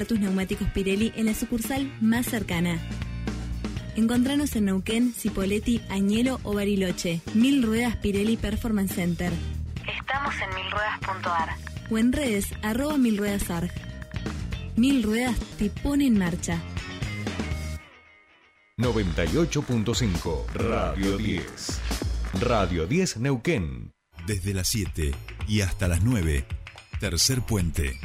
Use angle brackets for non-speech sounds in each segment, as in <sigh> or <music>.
tus neumáticos Pirelli en la sucursal más cercana. Encontranos en Neuquén, Cipoletti, Añelo o Bariloche. Mil Ruedas Pirelli Performance Center. Estamos en milruedas.ar. O en redes, arroba Mil Ruedas Arg. Mil Ruedas te pone en marcha. 98.5 Radio 10. Radio 10 Neuquén. Desde las 7 y hasta las 9. Tercer puente.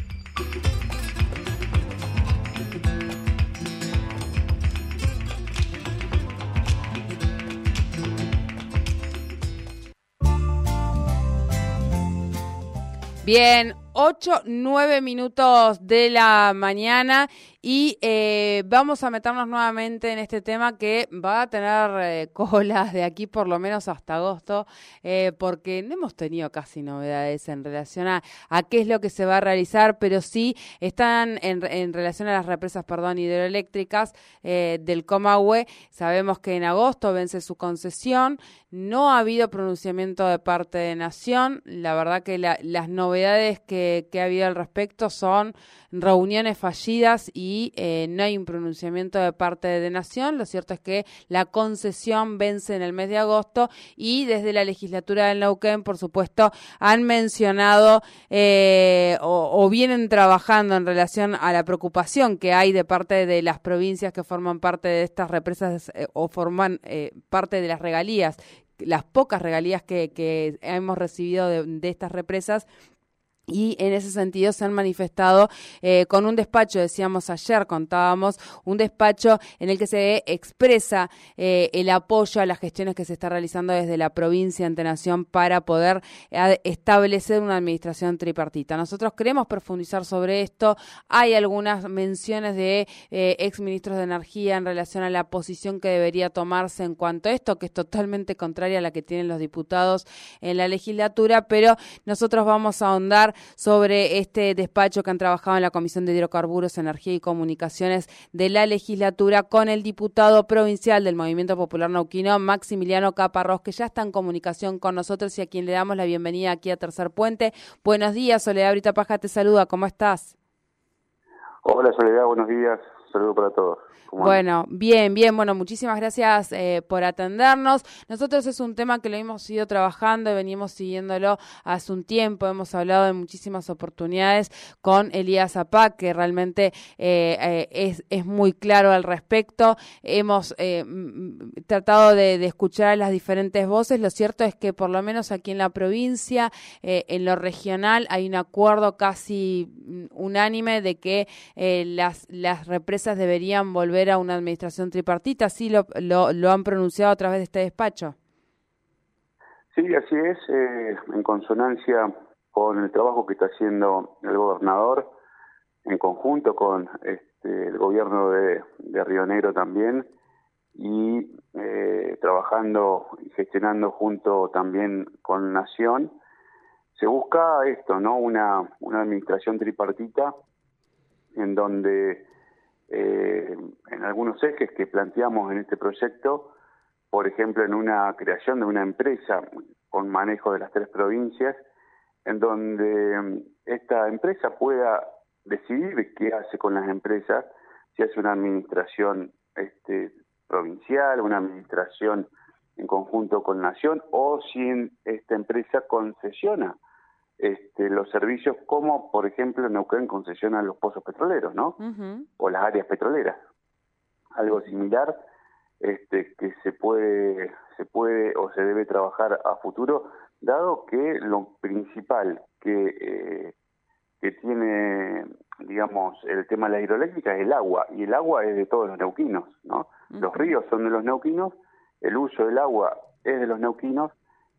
Bien, 8, 9 minutos de la mañana y eh, vamos a meternos nuevamente en este tema que va a tener eh, <laughs> colas de aquí por lo menos hasta agosto, eh, porque no hemos tenido casi novedades en relación a, qué es lo que se va a realizar, pero sí están en, en relación a las represas perdón, hidroeléctricas del Comahue. Sabemos que en agosto vence su concesión, no ha habido pronunciamiento de parte de Nación. La verdad que la, las novedades que, que ha habido al respecto son reuniones fallidas y eh, no hay un pronunciamiento de parte de Nación. Lo cierto es que la concesión vence en el mes de agosto y desde la legislatura del Neuquén, por supuesto, han mencionado eh, o, vienen trabajando en relación a la preocupación que hay de parte de las provincias que forman parte de estas represas eh, o forman eh, parte de las regalías las pocas regalías que, hemos recibido de estas represas y en ese sentido se han manifestado eh, con un despacho, decíamos ayer, contábamos, un despacho en el que se expresa eh, el apoyo a las gestiones que se está realizando desde la provincia ante Nación para poder eh, establecer una administración tripartita. Nosotros queremos profundizar sobre esto. Hay algunas menciones de eh, exministros de Energía en relación a la posición que debería tomarse en cuanto a esto, que es totalmente contraria a la que tienen los diputados en la legislatura, pero nosotros vamos a ahondar sobre este despacho que han trabajado en la Comisión de Hidrocarburos, Energía y Comunicaciones de la legislatura con el diputado provincial del Movimiento Popular Nauquino, Maximiliano Caparrós, que ya está en comunicación con nosotros y a quien le damos la bienvenida aquí a Tercer Puente. Buenos días, Soledad Brita Paja te saluda, ¿cómo estás? Hola Soledad, buenos días, saludo para todos. Bueno, bien, bien, bueno, muchísimas gracias eh, por atendernos. Nosotros es un tema que lo hemos ido trabajando y venimos siguiéndolo hace un tiempo, hemos hablado de muchísimas oportunidades con Elías Zapac, que realmente eh, eh, es, es, muy claro al respecto. Hemos tratado de, escuchar las diferentes voces. Lo cierto es que por lo menos aquí en la provincia, en lo regional, hay un acuerdo casi mm, unánime de que las, las represas deberían volver a una administración tripartita, así lo, lo, lo, han pronunciado a través de este despacho. Sí, así es, eh, en consonancia con el trabajo que está haciendo el gobernador, en conjunto con este, el gobierno de, de, Río Negro también, y eh, trabajando y gestionando junto también con Nación, se busca esto, ¿no? Una, una administración tripartita en donde eh, en algunos ejes que planteamos en este proyecto, por ejemplo, en una creación de una empresa con manejo de las tres provincias, en donde mm, esta empresa pueda decidir qué hace con las empresas, si hace una administración este, provincial, una administración en conjunto con Nación, o si esta empresa concesiona este, los servicios como, por ejemplo, Neuquén concesiona los pozos petroleros, ¿no? Uh -huh. O las áreas petroleras. Algo similar este, que se puede, se puede o se debe trabajar a futuro, dado que lo principal que, eh, que tiene, digamos, el tema de la hidroeléctrica es el agua, y el agua es de todos los neuquinos, ¿no? Uh -huh. Los ríos son de los neuquinos, el uso del agua es de los neuquinos,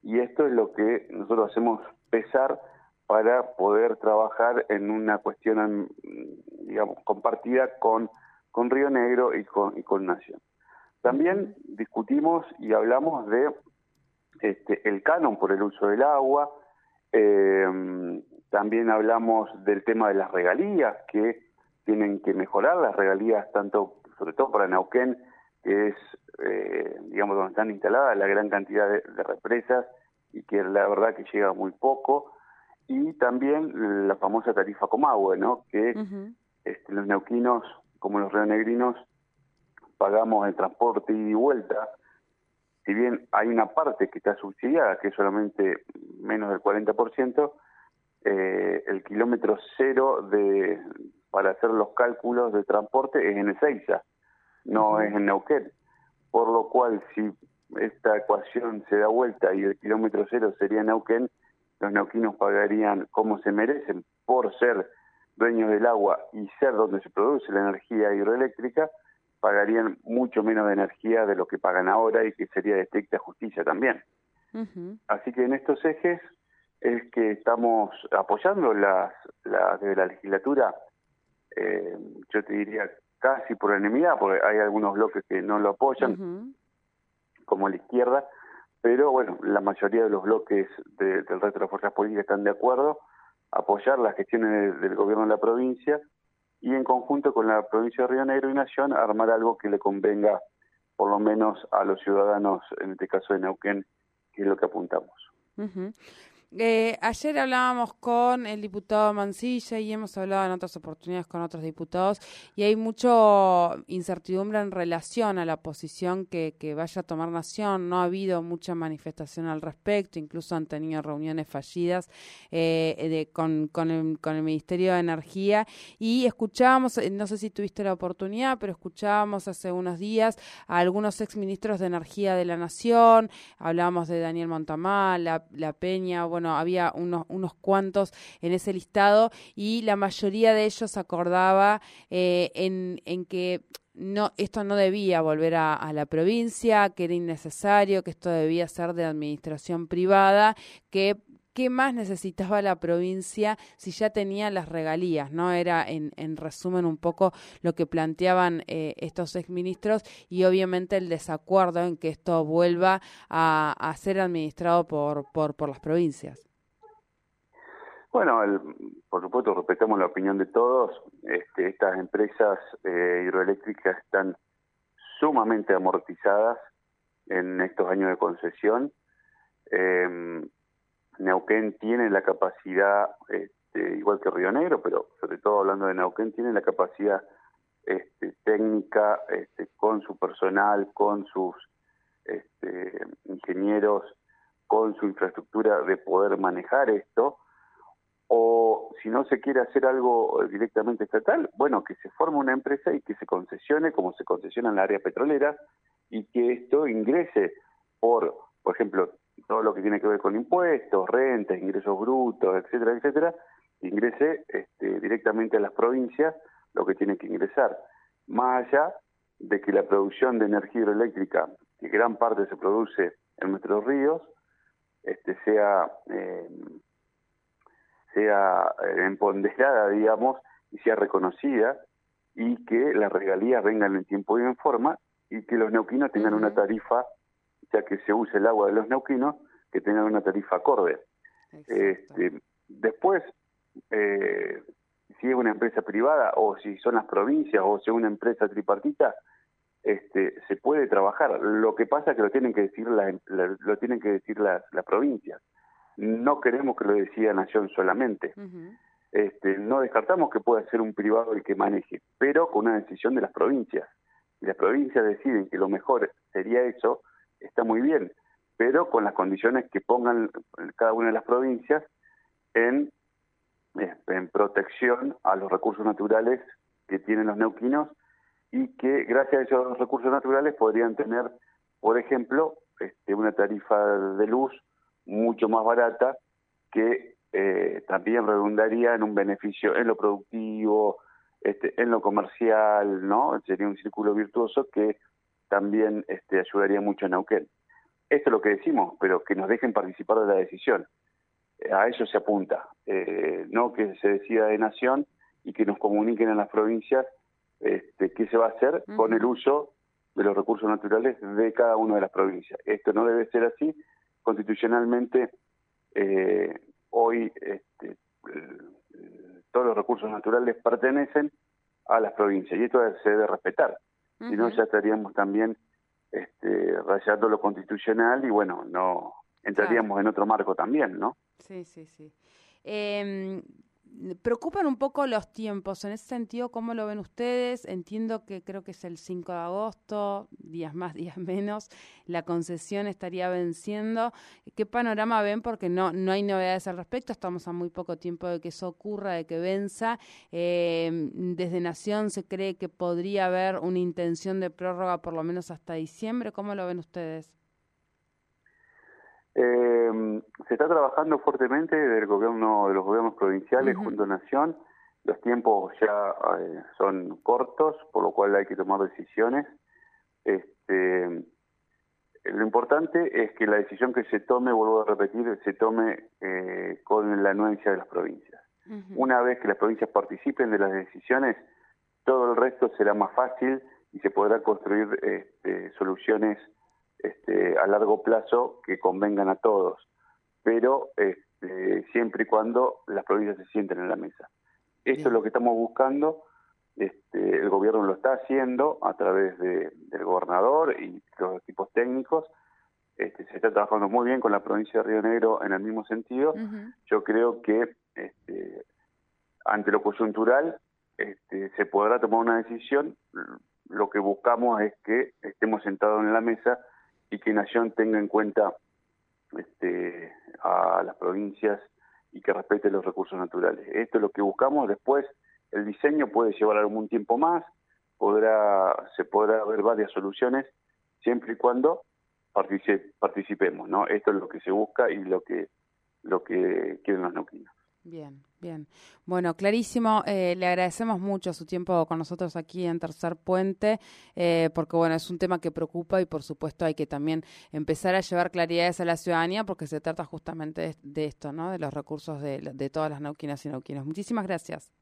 y esto es lo que nosotros hacemos pesar para poder trabajar en una cuestión, digamos, compartida con, con Río Negro y con, y con Nación. También discutimos y hablamos de este, el canon por el uso del agua, eh, también hablamos del tema de las regalías, que tienen que mejorar las regalías, tanto, sobre todo para Neuquén, que es, eh, digamos, donde están instaladas la gran cantidad de, de represas y que la verdad que llega muy poco y también la famosa tarifa Comahue, ¿no? Que uh -huh. este, los neuquinos como los rionegrinos pagamos el transporte ida y vuelta, si bien hay una parte que está subsidiada, que es solamente menos del 40%, eh, el kilómetro cero de para hacer los cálculos de transporte es en Ezeiza, no es en Neuquén. Por lo cual, si esta ecuación se da vuelta y el kilómetro cero sería Neuquén, los neuquinos pagarían como se merecen por ser dueños del agua y ser donde se produce la energía hidroeléctrica, pagarían mucho menos de energía de lo que pagan ahora y que sería de estricta justicia también. Así que en estos ejes es que estamos apoyando las, la, de la legislatura, eh, yo te diría casi por enemidad, porque hay algunos bloques que no lo apoyan, como la izquierda, pero bueno, la mayoría de los bloques del resto de las fuerzas políticas están de acuerdo apoyar las gestiones del gobierno de la provincia y en conjunto con la provincia de Río Negro y Nación armar algo que le convenga por lo menos a los ciudadanos, en este caso de Neuquén, que es lo que apuntamos. Eh, ayer hablábamos con el diputado Mancilla y hemos hablado en otras oportunidades con otros diputados y hay mucha incertidumbre en relación a la posición que, que, vaya a tomar Nación. No ha habido mucha manifestación al respecto, incluso han tenido reuniones fallidas eh, de, con, el, con el Ministerio de Energía y escuchábamos, eh, no sé si tuviste la oportunidad, pero escuchábamos hace unos días a algunos exministros de Energía de la Nación, hablábamos de Daniel Montamá, La, la Peña, bueno, había unos, unos cuantos en ese listado y la mayoría de ellos acordaba eh, en, en que no, esto no debía volver a, a, la provincia, que era innecesario, que esto debía ser de administración privada, que qué más necesitaba la provincia si ya tenía las regalías, ¿no? Era en, en resumen un poco lo que planteaban eh, estos exministros y obviamente el desacuerdo en que esto vuelva a, ser administrado por, las provincias. Bueno, por supuesto respetamos la opinión de todos. Este, estas empresas eh, hidroeléctricas están sumamente amortizadas en estos años de concesión. Eh, Neuquén tiene la capacidad, este, igual que Río Negro, pero sobre todo hablando de Neuquén, tiene la capacidad este, técnica este, con su personal, con sus este, ingenieros, con su infraestructura de poder manejar esto. O si no se quiere hacer algo directamente estatal, bueno, que se forme una empresa y que se concesione como se concesiona en la área petrolera y que esto ingrese por, por ejemplo, todo lo que tiene que ver con impuestos, rentas, ingresos brutos, etcétera, etcétera, ingrese este, directamente a las provincias lo que tiene que ingresar. Más allá de que la producción de energía hidroeléctrica, que gran parte se produce en nuestros ríos, este, sea, eh, sea eh, empoderada, digamos, y sea reconocida, y que las regalías vengan en tiempo y en forma, y que los neuquinos tengan una tarifa ya que se use el agua de los neuquinos, que tengan una tarifa acorde. Este, después, eh, si es una empresa privada o si son las provincias o si es una empresa tripartita, este, se puede trabajar. Lo que pasa es que lo tienen que decir, la, lo tienen que decir las, provincias. No queremos que lo decida Nación solamente. este, no descartamos que pueda ser un privado el que maneje, pero con una decisión de las provincias. Si las provincias deciden que lo mejor sería eso, está muy bien, pero con las condiciones que pongan cada una de las provincias en, este, en protección a los recursos naturales que tienen los neuquinos y que gracias a esos recursos naturales podrían tener, por ejemplo, este, una tarifa de luz mucho más barata que eh, también redundaría en un beneficio en lo productivo, este, en lo comercial, ¿no? Sería un círculo virtuoso que también este, ayudaría mucho a Neuquén. Esto es lo que decimos, pero que nos dejen participar de la decisión. Eh, a eso se apunta, eh, no que se decida de nación y que nos comuniquen en las provincias este, qué se va a hacer con el uso de los recursos naturales de cada una de las provincias. Esto no debe ser así. Constitucionalmente, eh, hoy este, todos los recursos naturales pertenecen a las provincias y esto se debe respetar si no ya estaríamos también este, rayando lo constitucional y bueno, no entraríamos en otro marco también, ¿no? Sí, sí, sí. Eh, preocupan un poco los tiempos. En ese sentido, ¿cómo lo ven ustedes? Entiendo que creo que es el 5 de agosto, días más, <laughs> días menos, la concesión estaría venciendo. ¿Qué panorama ven? Porque no, no hay novedades al respecto, estamos a muy poco tiempo de que eso ocurra, de que venza. Eh, desde Nación se cree que podría haber una intención de prórroga por lo menos hasta diciembre. ¿Cómo lo ven ustedes? Eh, se está trabajando fuertemente del gobierno, de los gobiernos provinciales junto a Nación. Los tiempos ya eh, son cortos, por lo cual hay que tomar decisiones. Este, lo importante es que la decisión que se tome, vuelvo a repetir, se tome eh, con la anuencia de las provincias. Una vez que las provincias participen de las decisiones, todo el resto será más fácil y se podrá construir este, soluciones este, a largo plazo que convengan a todos, pero este, siempre y cuando las provincias se sienten en la mesa. Eso es lo que estamos buscando. Este, el gobierno lo está haciendo a través de, del gobernador y los equipos técnicos. Este, se está trabajando muy bien con la provincia de Río Negro en el mismo sentido. Yo creo que este, ante lo coyuntural este, se podrá tomar una decisión. Lo que buscamos es que estemos sentados en la mesa y que Nación tenga en cuenta este, a las provincias y que respete los recursos naturales. Esto es lo que buscamos. Después, el diseño puede llevar algún tiempo más, podrá, se podrá ver varias soluciones, siempre y cuando participemos, ¿no? Esto es lo que se busca y lo que lo que quieren los neuquinos. Bien, bien. Bueno, clarísimo. Eh, le agradecemos mucho su tiempo con nosotros aquí en Tercer Puente, eh, porque bueno, es un tema que preocupa y por supuesto hay que también empezar a llevar claridades a la ciudadanía porque se trata justamente de, esto, ¿no? De los recursos de, de todas las nauquinas y nauquinos. Muchísimas gracias.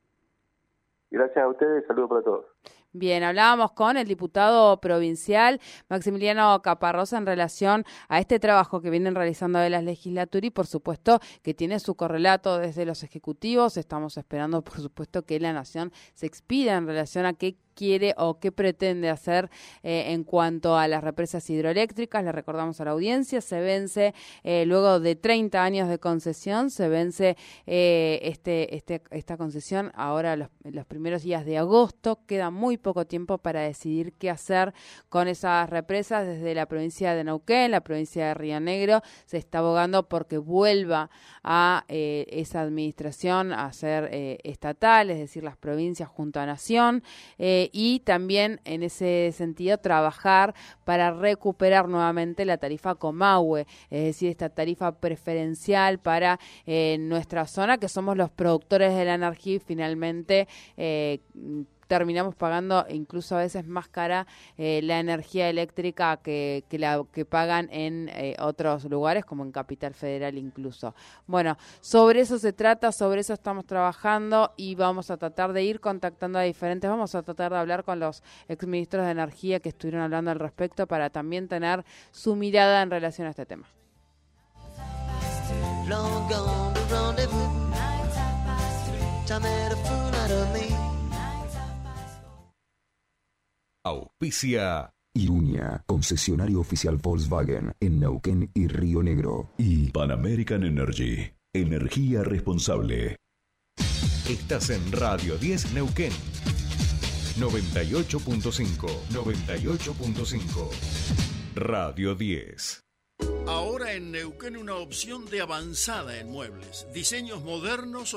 Gracias a ustedes, saludos para todos. Bien, hablábamos con el diputado provincial Maximiliano Caparrosa en relación a este trabajo que vienen realizando de la legislatura y por supuesto que tiene su correlato desde los ejecutivos. Estamos esperando por supuesto que la nación se expida en relación a qué quiere o qué pretende hacer eh, en cuanto a las represas hidroeléctricas. Le recordamos a la audiencia, se vence eh, luego de 30 años de concesión, se vence eh, este, este, esta concesión ahora los, los primeros días de agosto. Queda muy poco tiempo para decidir qué hacer con esas represas desde la provincia de Neuquén, la provincia de Río Negro. Se está abogando porque vuelva a esa administración a ser estatal, es decir, las provincias junto a Nación y también en ese sentido trabajar para recuperar nuevamente la tarifa Comahue, es decir, esta tarifa preferencial para eh, nuestra zona, que somos los productores de la energía finalmente eh, terminamos pagando incluso a veces más cara eh, la energía eléctrica que, que, la que pagan en eh, otros lugares, como en Capital Federal incluso. Bueno, sobre eso se trata, sobre eso estamos trabajando y vamos a tratar de ir contactando a diferentes, vamos a tratar de hablar con los exministros de Energía que estuvieron hablando al respecto para también tener su mirada en relación a este tema. Auspicia. Irunia, concesionario oficial Volkswagen en Neuquén y Río Negro. Y Pan American Energy, energía responsable. Estás en Radio 10 Neuquén. 98.5, 98.5. Radio 10. Ahora en Neuquén una opción de avanzada en muebles, diseños modernos